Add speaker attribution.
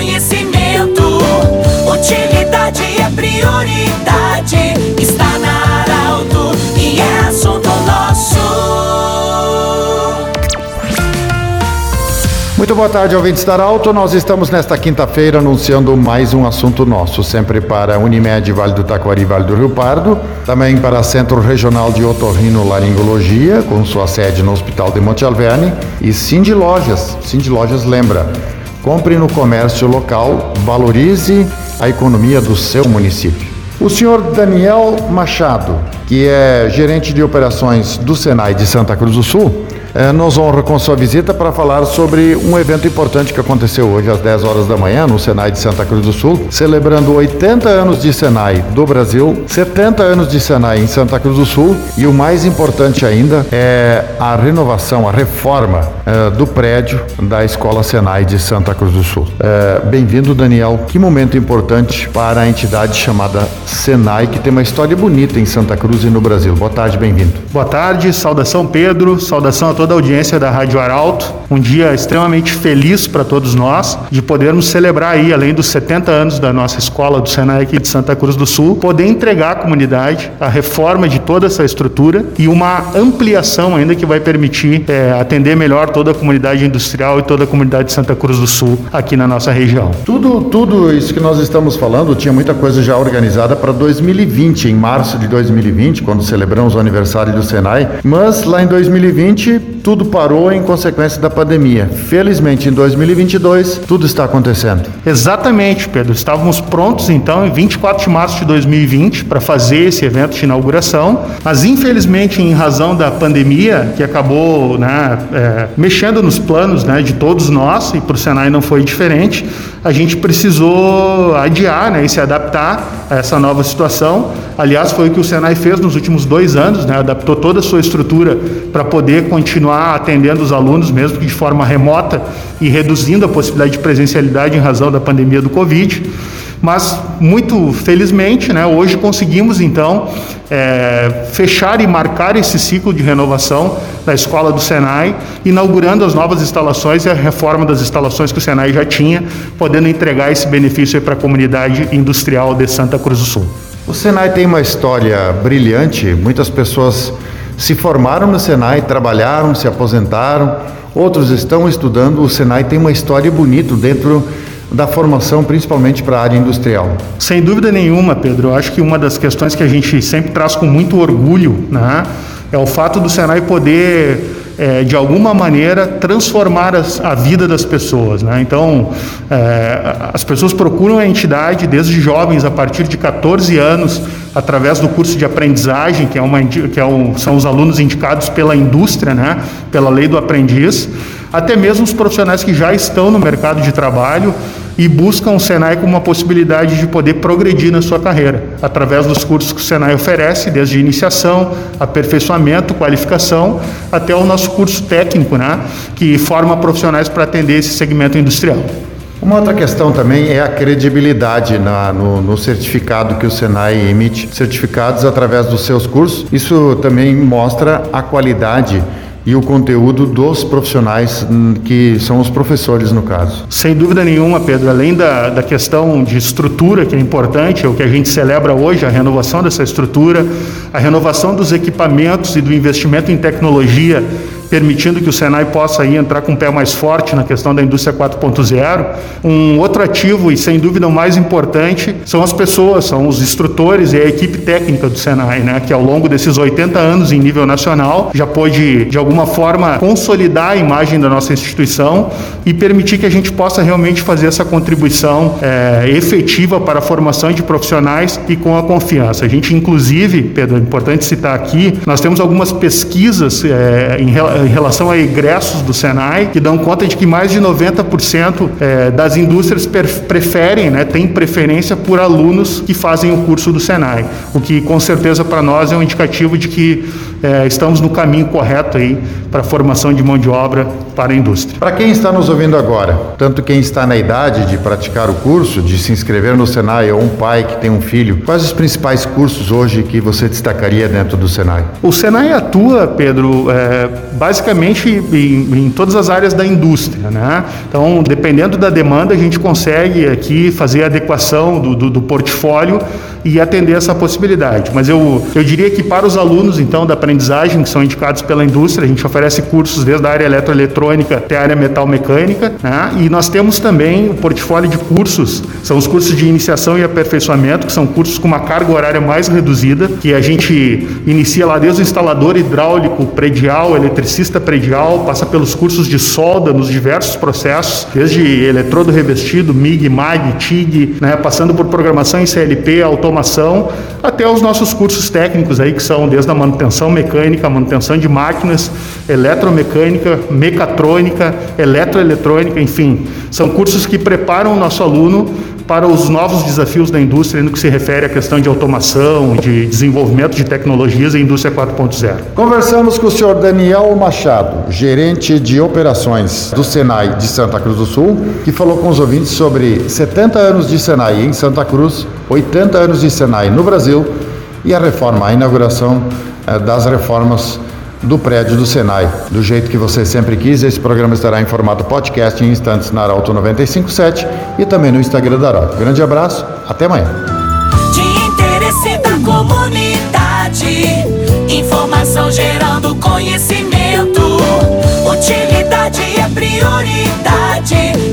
Speaker 1: conhecimento. Utilidade é prioridade. Está na Arauto e é assunto nosso.
Speaker 2: Muito boa tarde, ouvintes da Arauto. Nós estamos nesta quinta-feira anunciando mais um assunto nosso, sempre para Unimed Vale do Taquari, Vale do Rio Pardo, também para Centro Regional de Otorrino Laringologia, com sua sede no Hospital de Monte Alverne, e Cindy Lojas. Cindy Lojas lembra, compre no comércio local, valorize a economia do seu município. O senhor Daniel Machado, que é gerente de operações do Senai de Santa Cruz do Sul, eh, nos honra com sua visita para falar sobre um evento importante que aconteceu hoje às 10 horas da manhã no Senai de Santa Cruz do Sul, celebrando 80 anos de Senai do Brasil, 70 anos de Senai em Santa Cruz do Sul e o mais importante ainda é a renovação, a reforma eh, do prédio da Escola Senai de Santa Cruz do Sul. Eh, Bem-vindo, Daniel. Que momento importante para a entidade chamada Senai, que tem uma história bonita em Santa Cruz e no Brasil. Boa tarde, bem-vindo.
Speaker 3: Boa tarde, saudação Pedro, saudação a toda a audiência da Rádio Arauto. Um dia extremamente feliz para todos nós de podermos celebrar aí, além dos 70 anos da nossa escola do Senai aqui de Santa Cruz do Sul, poder entregar à comunidade a reforma de toda essa estrutura e uma ampliação ainda que vai permitir eh, atender melhor toda a comunidade industrial e toda a comunidade de Santa Cruz do Sul aqui na nossa região.
Speaker 2: Tudo, tudo isso que nós estamos falando tinha muita coisa já organizada para 2020, em março de 2020, quando celebramos o aniversário do Senai. Mas lá em 2020 tudo parou em consequência da pandemia. Felizmente em 2022 tudo está acontecendo.
Speaker 3: Exatamente, Pedro. Estávamos prontos então em 24 de março de 2020 para fazer esse evento de inauguração, mas infelizmente em razão da pandemia que acabou né, é, mexendo nos planos né, de todos nós e para o Senai não foi diferente, a gente precisou adiar né, e se adaptar a essa nova situação. Aliás, foi o que o Senai fez nos últimos dois anos, né, adaptou toda a sua estrutura para poder continuar atendendo os alunos, mesmo que de forma remota e reduzindo a possibilidade de presencialidade em razão da pandemia do Covid. Mas, muito felizmente, né, hoje conseguimos então é, fechar e marcar esse ciclo de renovação da escola do Senai, inaugurando as novas instalações e a reforma das instalações que o Senai já tinha, podendo entregar esse benefício para a comunidade industrial de Santa Cruz do Sul.
Speaker 2: O Senai tem uma história brilhante, muitas pessoas se formaram no Senai, trabalharam, se aposentaram, outros estão estudando. O Senai tem uma história bonita dentro da formação, principalmente para a área industrial.
Speaker 3: Sem dúvida nenhuma, Pedro. Eu acho que uma das questões que a gente sempre traz com muito orgulho né, é o fato do Senai poder é, de alguma maneira transformar as, a vida das pessoas. Né? Então, é, as pessoas procuram a entidade desde jovens, a partir de 14 anos, através do curso de aprendizagem, que, é uma, que é um, são os alunos indicados pela indústria, né? pela lei do aprendiz, até mesmo os profissionais que já estão no mercado de trabalho e buscam o Senai como uma possibilidade de poder progredir na sua carreira, através dos cursos que o Senai oferece, desde iniciação, aperfeiçoamento, qualificação, até o nosso curso técnico, né, que forma profissionais para atender esse segmento industrial.
Speaker 2: Uma outra questão também é a credibilidade na, no, no, certificado que o Senai emite, certificados através dos seus cursos. Isso também mostra a qualidade e o conteúdo dos profissionais hum, que são os professores no caso.
Speaker 3: Sem dúvida nenhuma, Pedro, além da, da questão de estrutura, que é importante, é o que a gente celebra hoje, a renovação dessa estrutura, a renovação dos equipamentos e do investimento em tecnologia permitindo que o Senai possa aí entrar com o pé mais forte na questão da indústria 4.0. Um outro ativo, e sem dúvida o mais importante, são as pessoas, são os instrutores e a equipe técnica do Senai, né, que ao longo desses 80 anos em nível nacional já pôde, de alguma forma, consolidar a imagem da nossa instituição e permitir que a gente possa realmente fazer essa contribuição é, efetiva para a formação de profissionais e com a confiança. A gente, inclusive, Pedro, é importante citar aqui, nós temos algumas pesquisas é, em relação em relação a egressos do Senai, que dão conta de que mais de 90% é, das indústrias preferem, né, têm preferência por alunos que fazem o curso do Senai, o que com certeza para nós é um indicativo de que é, estamos no caminho correto aí para a formação de mão de obra para a indústria.
Speaker 2: Para quem está nos ouvindo agora, tanto quem está na idade de praticar o curso, de se inscrever no Senai, ou um pai que tem um filho, quais os principais cursos hoje que você destacaria dentro do Senai?
Speaker 3: O Senai atua, Pedro, é, basicamente em, em, todas as áreas da indústria, né? Então, dependendo da demanda, a gente consegue aqui fazer a adequação do, do, do portfólio e atender essa possibilidade. Mas eu, eu diria que para os alunos, então, da aprendizagem, que são indicados pela indústria, a gente oferece cursos desde a área eletroeletrônica até a área metal mecânica, né? e nós temos também o portfólio de cursos, são os cursos de iniciação e aperfeiçoamento, que são cursos com uma carga horária mais reduzida, que a gente inicia lá desde o instalador hidráulico, predial, eletricista predial, passa pelos cursos de solda nos diversos processos, desde eletrodo revestido, MIG, MAG, TIG, né? passando por programação em CLP, automação, até os nossos cursos técnicos aí, que são desde a manutenção mecânica, manutenção de máquinas, eletromecânica, mecatrônica, eletroeletrônica, enfim, são cursos que preparam o nosso aluno para os novos desafios da indústria no que se refere à questão de automação, de desenvolvimento de tecnologias e indústria 4.0.
Speaker 2: Conversamos com o senhor Daniel Machado, gerente de operações do Senai de Santa Cruz do Sul, que falou com os ouvintes sobre 70 anos de Senai em Santa Cruz, 80 anos de Senai no Brasil e a reforma, a inauguração eh, das reformas do prédio do Senai. Do jeito que você sempre quis, esse programa estará em formato podcast em instantes na Arauto 957 e também no Instagram da Arauto. Grande abraço, até amanhã.
Speaker 1: De interesse da comunidade, informação gerando conhecimento, utilidade é prioridade.